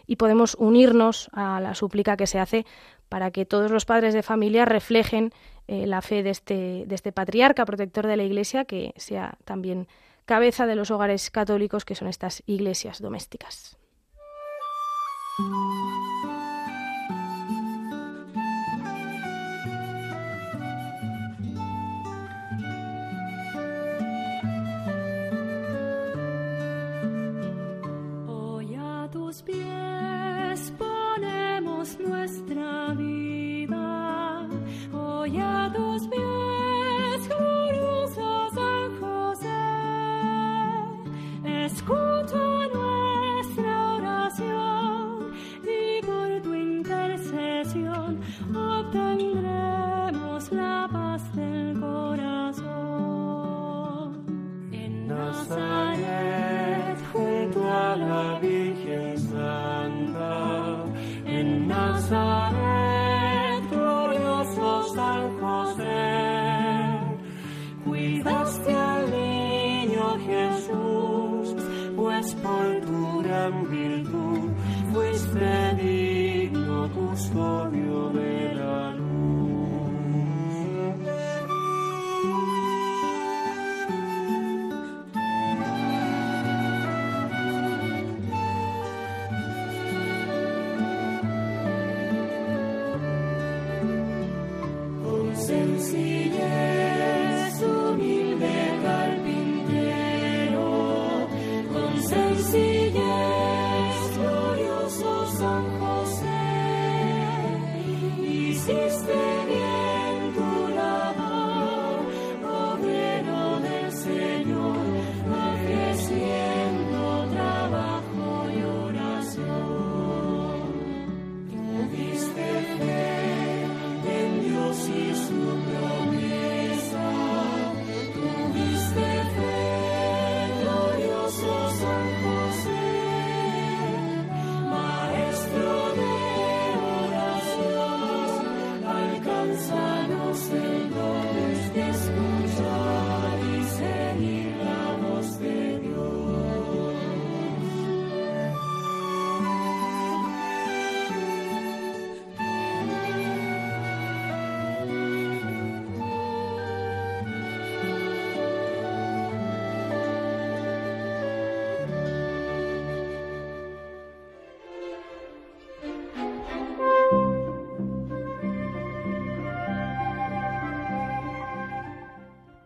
y podemos unirnos a la súplica que se hace para que todos los padres de familia reflejen eh, la fe este, de este patriarca protector de la Iglesia que sea también cabeza de los hogares católicos que son estas iglesias domésticas. Música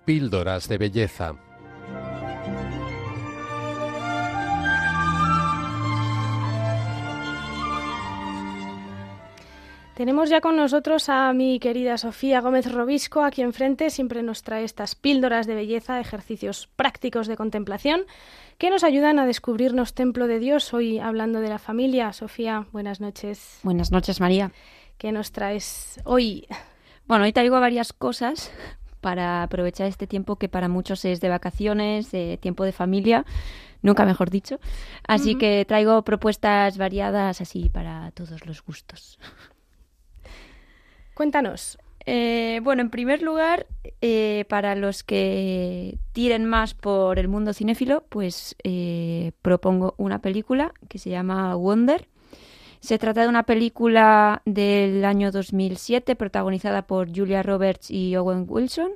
Píldoras de Belleza. Tenemos ya con nosotros a mi querida Sofía Gómez Robisco, aquí enfrente siempre nos trae estas píldoras de belleza, ejercicios prácticos de contemplación que nos ayudan a descubrirnos templo de Dios. Hoy hablando de la familia. Sofía, buenas noches. Buenas noches, María. ¿Qué nos traes hoy? Bueno, hoy traigo varias cosas para aprovechar este tiempo que para muchos es de vacaciones, tiempo de familia, nunca mejor dicho. Así que traigo propuestas variadas así para todos los gustos. Cuéntanos. Eh, bueno, en primer lugar, eh, para los que tiren más por el mundo cinéfilo, pues eh, propongo una película que se llama Wonder. Se trata de una película del año 2007 protagonizada por Julia Roberts y Owen Wilson,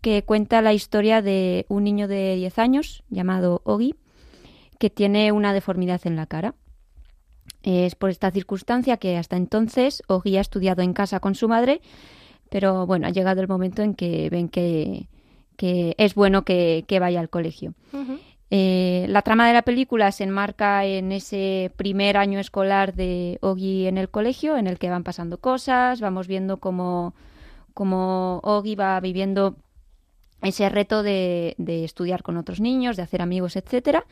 que cuenta la historia de un niño de 10 años llamado Ogi, que tiene una deformidad en la cara. Es por esta circunstancia que hasta entonces Ogi ha estudiado en casa con su madre, pero bueno, ha llegado el momento en que ven que, que es bueno que, que, vaya al colegio. Eh, la trama de la película se enmarca en ese primer año escolar de Ogi en el colegio, en el que van pasando cosas, vamos viendo cómo, cómo va viviendo ese reto de, de estudiar con otros niños, de hacer amigos, etcétera.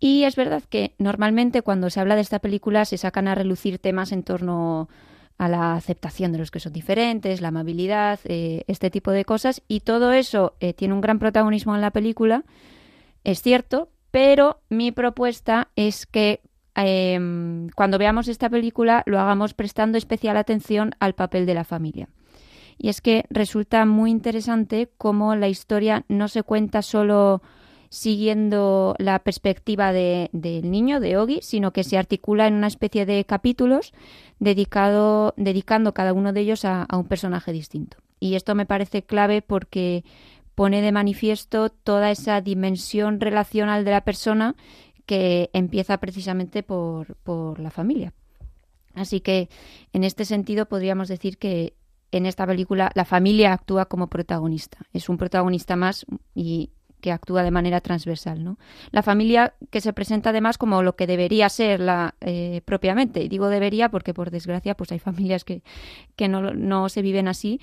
Y es verdad que normalmente cuando se habla de esta película se sacan a relucir temas en torno a la aceptación de los que son diferentes, la amabilidad, eh, este tipo de cosas. Y todo eso eh, tiene un gran protagonismo en la película, es cierto, pero mi propuesta es que eh, cuando veamos esta película lo hagamos prestando especial atención al papel de la familia. Y es que resulta muy interesante cómo la historia no se cuenta solo siguiendo la perspectiva de, del niño, de Ogi, sino que se articula en una especie de capítulos dedicado, dedicando cada uno de ellos a un personaje distinto. Y esto me parece clave porque pone de manifiesto toda esa dimensión relacional de la persona que empieza precisamente por, por la familia. Así que en este sentido podríamos decir que en esta película la familia actúa como protagonista. Es un protagonista más y que actúa de manera transversal. ¿no? La familia que se presenta además como lo que debería ser la, eh, propiamente. Y digo debería porque por desgracia pues hay familias que, que no, no se viven así.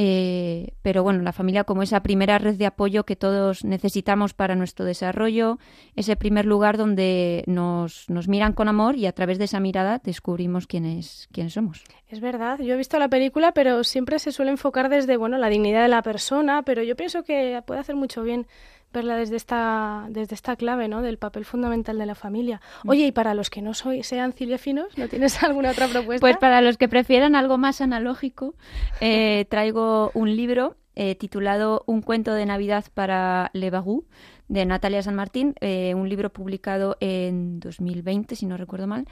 Eh, pero bueno, la familia como esa primera red de apoyo que todos necesitamos para nuestro desarrollo, ese primer lugar donde nos, nos miran con amor y a través de esa mirada descubrimos quiénes, quiénes somos. Es verdad, yo he visto la película, pero siempre se suele enfocar desde bueno la dignidad de la persona, pero yo pienso que puede hacer mucho bien verla desde esta, desde esta clave, ¿no? Del papel fundamental de la familia. Oye, y para los que no soy, sean cinéfilos, ¿no tienes <laughs> alguna otra propuesta? Pues para los que prefieran algo más analógico, eh, <laughs> traigo un libro eh, titulado Un cuento de Navidad para Le Bagou, de Natalia San Martín, eh, un libro publicado en 2020, si no recuerdo mal.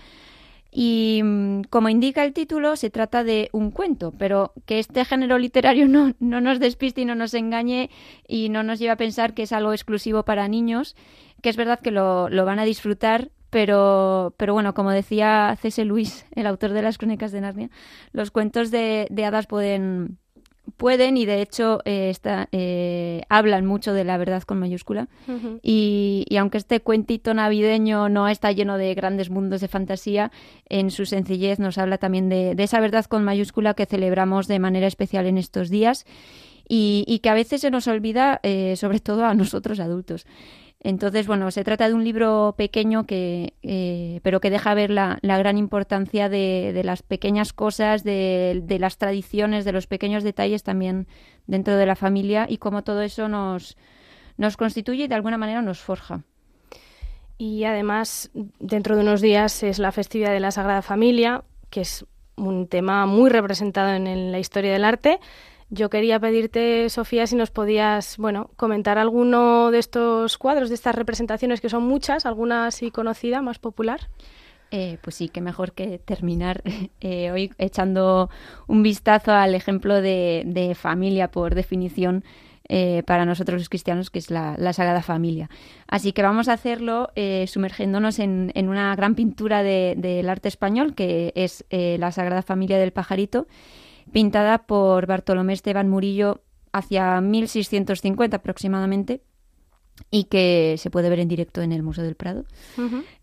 Y como indica el título, se trata de un cuento, pero que este género literario <laughs> no, no, nos despiste y no nos engañe y no nos lleve a pensar que es algo exclusivo para niños, que es verdad que lo, lo van a disfrutar, pero, pero bueno, como decía C.S. Luis, el autor de las Crónicas de Narnia, los cuentos de, de hadas pueden, pueden y de hecho eh, está, eh, hablan mucho de la verdad con mayúscula uh -huh. y, y, aunque este cuentito navideño no está lleno de grandes mundos de fantasía, en su sencillez nos habla también de, de esa verdad con mayúscula que celebramos de manera especial en estos días y, y que a veces se nos olvida, eh, sobre todo a nosotros adultos. Entonces, bueno, se trata de un libro pequeño que, eh, pero que deja ver la, la gran importancia de, de, las pequeñas cosas, de, de, las tradiciones, de los pequeños detalles también dentro de la familia y cómo todo eso nos, nos constituye y de alguna manera nos forja. Y además, dentro de unos días es la festividad de la Sagrada Familia, que es un tema muy representado en, en la historia del arte. Yo quería pedirte, Sofía, si nos podías, bueno, comentar alguno de estos cuadros, de estas representaciones que son muchas, alguna así conocida, más popular. Eh, pues sí, que mejor que terminar <laughs> eh, hoy echando un vistazo al ejemplo de, familia por definición eh, para nosotros los cristianos, que es la, Sagrada Familia. Así que vamos a hacerlo eh, sumergiéndonos en, en, una gran pintura del de, arte español, que es la Sagrada Familia del Pajarito pintada por Bartolomé Esteban Murillo hacia 1650 aproximadamente y que se puede ver en directo en el Museo del Prado.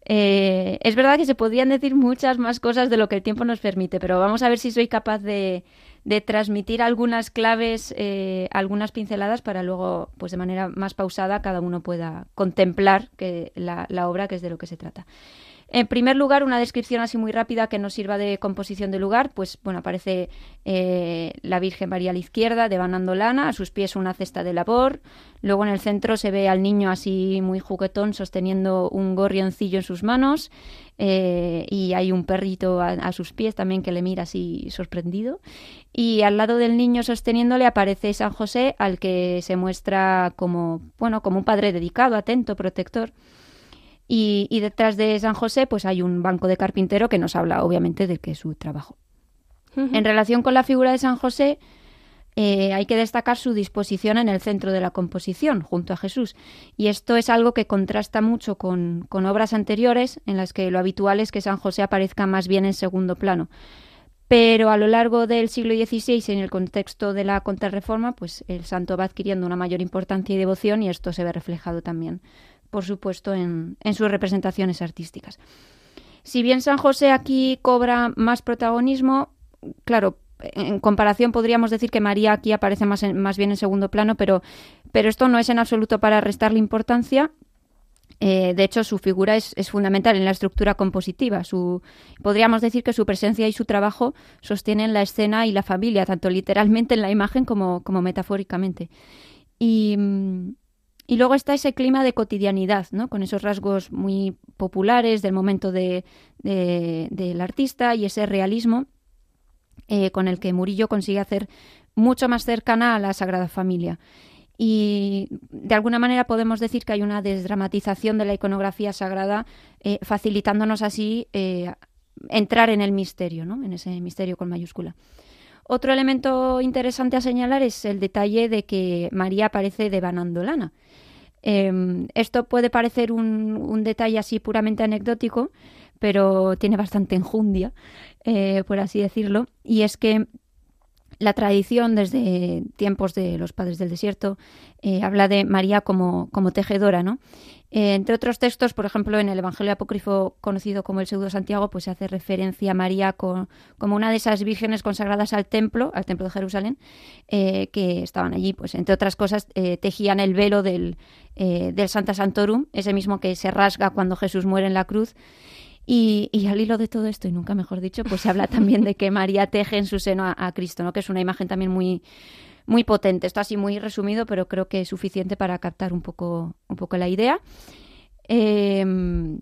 Eh, es verdad que se podrían decir muchas más cosas de lo que el tiempo nos permite, pero vamos a ver si soy capaz de, de transmitir algunas claves, eh, algunas pinceladas para luego, pues de manera más pausada, cada uno pueda contemplar que la, la obra, que es de lo que se trata. En primer lugar, una descripción así muy rápida que nos sirva de composición de lugar, pues bueno, aparece eh, la Virgen María a la izquierda, devanando lana, a sus pies una cesta de labor, luego en el centro se ve al niño así muy juguetón sosteniendo un gorrioncillo en sus manos eh, y hay un perrito a, a, sus pies también que le mira así sorprendido y al lado del niño sosteniéndole aparece San José al que se muestra como bueno como un padre dedicado, atento, protector. Y, detrás de San José, pues hay un banco de carpintero que nos habla, obviamente, de que es su trabajo. En relación con la figura de San José, eh, hay que destacar su disposición en el centro de la composición, junto a Jesús. Y esto es algo que contrasta mucho con, con, obras anteriores, en las que lo habitual es que San José aparezca más bien en segundo plano. Pero a lo largo del siglo XVI, en el contexto de la contrarreforma, pues el santo va adquiriendo una mayor importancia y devoción, y esto se ve reflejado también por supuesto, en, sus representaciones artísticas. Si bien San José aquí cobra más protagonismo, claro, en comparación podríamos decir que María aquí aparece más, más bien en segundo plano, pero, pero esto no es en absoluto para restarle importancia. Eh, de hecho, su figura es, fundamental en la estructura compositiva. Su, podríamos decir que su presencia y su trabajo sostienen la escena y la familia, tanto literalmente en la imagen como, como metafóricamente. Y, mm, y luego está ese clima de cotidianidad, ¿no? con esos rasgos muy populares del momento de, del artista y ese realismo eh, con el que Murillo consigue hacer mucho más cercana a la Sagrada Familia. Y de alguna manera podemos decir que hay una desdramatización de la iconografía sagrada, eh, facilitándonos así eh, entrar en el misterio, ¿no? en ese misterio con mayúscula. Otro elemento interesante a señalar es el detalle de que María aparece devanando lana. Eh, esto puede parecer un, un, detalle así puramente anecdótico, pero tiene bastante enjundia, eh, por así decirlo, y es que la tradición desde tiempos de los padres del desierto eh, habla de María como, como tejedora, ¿no? Eh, entre otros textos, por ejemplo, en el Evangelio apócrifo conocido como el Pseudo Santiago, pues se hace referencia a María como una de esas vírgenes consagradas al templo, al templo de Jerusalén, eh, que estaban allí, pues entre otras cosas, eh, tejían el velo del, del Santa Santorum, ese mismo que se rasga cuando Jesús muere en la cruz. Y, al hilo de todo esto, y nunca mejor dicho, pues se habla también de que María teje en su seno a, a Cristo, ¿no? que es una imagen también muy, muy potente. Esto así muy resumido, pero creo que es suficiente para captar un poco, un poco la idea. Em,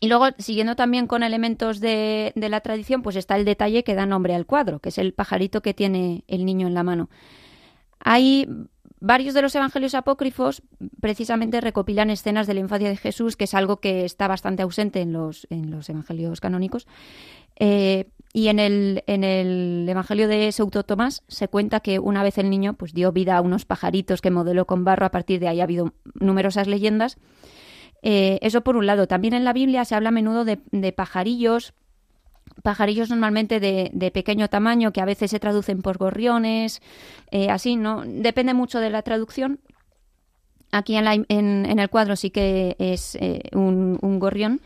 y luego, siguiendo también con elementos de, de, la tradición, pues está el detalle que da nombre al cuadro, que es el pajarito que tiene el niño en la mano. Hay varios de los evangelios apócrifos precisamente recopilan escenas de la infancia de Jesús, que es algo que está bastante ausente en los, en los evangelios canónicos. Eh, y en el, en el Evangelio de Sauto Tomás se cuenta que una vez el niño pues, dio vida a unos pajaritos que modeló con barro. A partir de ahí ha habido numerosas leyendas. Eh, eso por un lado. También en la Biblia se habla a menudo de, pajarillos, pajarillos normalmente de, pequeño tamaño que a veces se traducen por gorriones, eh, así, ¿no? Depende mucho de la traducción. Aquí en, la, en, el cuadro sí que es eh, un, un, gorrión.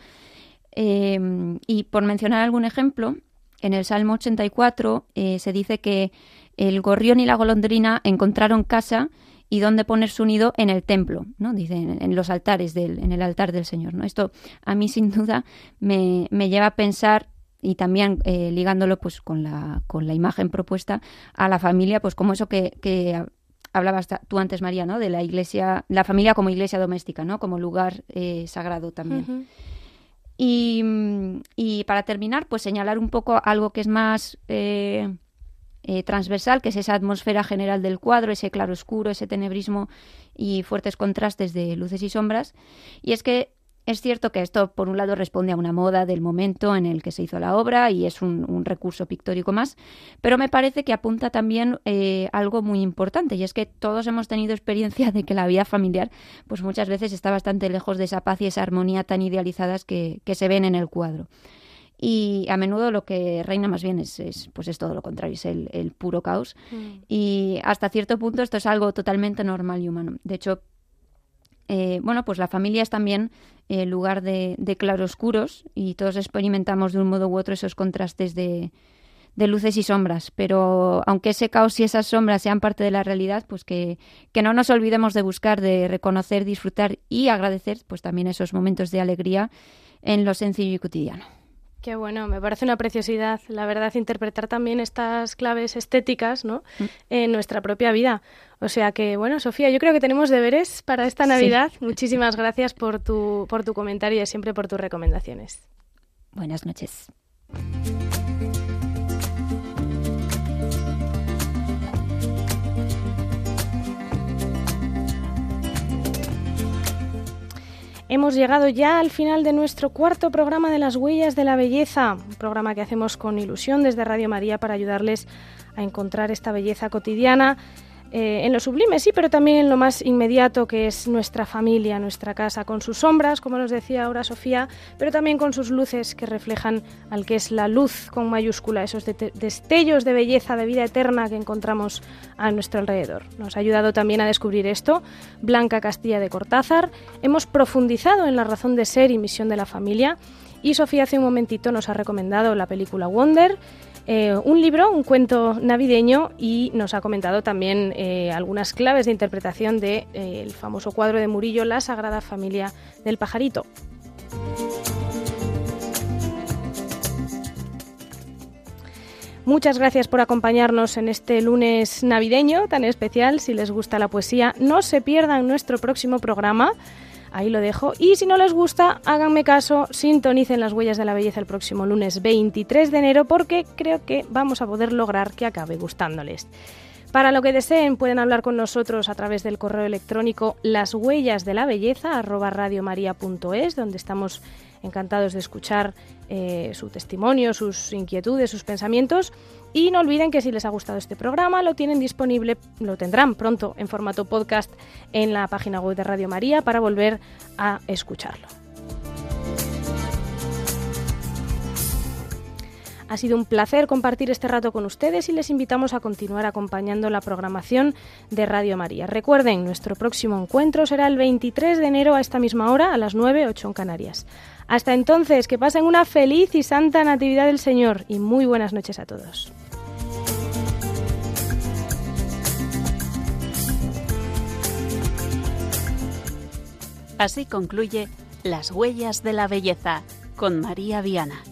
y por mencionar algún ejemplo, en el Salmo 84 eh, se dice que el gorrión y la golondrina encontraron casa y donde poner su nido en el templo, ¿no? Dice, en, los altares, del, en el altar del Señor, ¿no? Esto a mí sin duda me, lleva a pensar y también eh, ligándolo pues con la, con la imagen propuesta a la familia, pues como eso que, que hablabas tú antes, María, ¿no? De la iglesia, la familia como iglesia doméstica, ¿no? Como lugar eh, sagrado también. Y, para terminar, pues señalar un poco algo que es más eh, eh, transversal, que es esa atmósfera general del cuadro, ese claro oscuro, ese tenebrismo y fuertes contrastes de luces y sombras. Y es que es cierto que esto, por un lado, responde a una moda del momento en el que se hizo la obra y es un, recurso pictórico más, pero me parece que apunta también eh, algo muy importante y es que todos hemos tenido experiencia de que la vida familiar, pues muchas veces está bastante lejos de esa paz y esa armonía tan idealizadas que, se ven en el cuadro. y a menudo lo que reina más bien es, pues es todo lo contrario, es el, puro caos. Mm. Y hasta cierto punto esto es algo totalmente normal y humano. De hecho, eh, bueno, pues la familia es también el lugar de, claroscuros y todos experimentamos de un modo u otro esos contrastes de, de luces y sombras, pero aunque ese caos y esas sombras sean parte de la realidad, pues que, que, no nos olvidemos de buscar, de reconocer, disfrutar y agradecer pues también esos momentos de alegría en lo sencillo y cotidiano. Qué bueno, me parece una preciosidad, la verdad, interpretar también estas claves estéticas ¿no? Mm. en nuestra propia vida. O sea que, bueno, Sofía, yo creo que tenemos deberes para esta Navidad. Muchísimas gracias por tu, por tu comentario y siempre por tus recomendaciones. Buenas noches. Hemos llegado ya al final de nuestro cuarto programa de las huellas de la belleza, un programa que hacemos con ilusión desde Radio María para ayudarles a encontrar esta belleza cotidiana eh, en lo sublime, sí, pero también en lo más inmediato que es nuestra familia, nuestra casa, con sus sombras, como nos decía ahora Sofía, pero también con sus luces que reflejan al que es la luz con mayúscula, esos destellos de belleza, de vida eterna que encontramos a nuestro alrededor. Nos ha ayudado también a descubrir esto Blanca Castilla de Cortázar. Hemos profundizado en la razón de ser y misión de la familia. Y Sofía hace un momentito nos ha recomendado la película Wonder, eh, un libro, un cuento navideño y nos ha comentado también eh, algunas claves de interpretación del de, eh, famoso cuadro de Murillo, La Sagrada Familia del Pajarito. Muchas gracias por acompañarnos en este lunes navideño tan especial. Si les gusta la poesía, no se pierdan nuestro próximo programa. Ahí lo dejo. Y si no les gusta, háganme caso, sintonicen las huellas de la belleza el próximo lunes 23 de enero porque creo que vamos a poder lograr que acabe gustándoles. Para lo que deseen pueden hablar con nosotros a través del correo electrónico las huellas de la belleza donde estamos encantados de escuchar eh, su testimonio, sus inquietudes, sus pensamientos y no olviden que si les ha gustado este programa, lo tienen disponible, lo tendrán pronto en formato podcast en la página web de Radio María para volver a escucharlo. Ha sido un placer compartir este rato con ustedes y les invitamos a continuar acompañando la programación de Radio María. Recuerden, nuestro próximo encuentro será el 23 de enero a esta misma hora, a las 9, 8 en Canarias. Hasta entonces, que pasen una feliz y santa Natividad del Señor y muy buenas noches a todos. Así concluye Las huellas de la belleza con María Viana.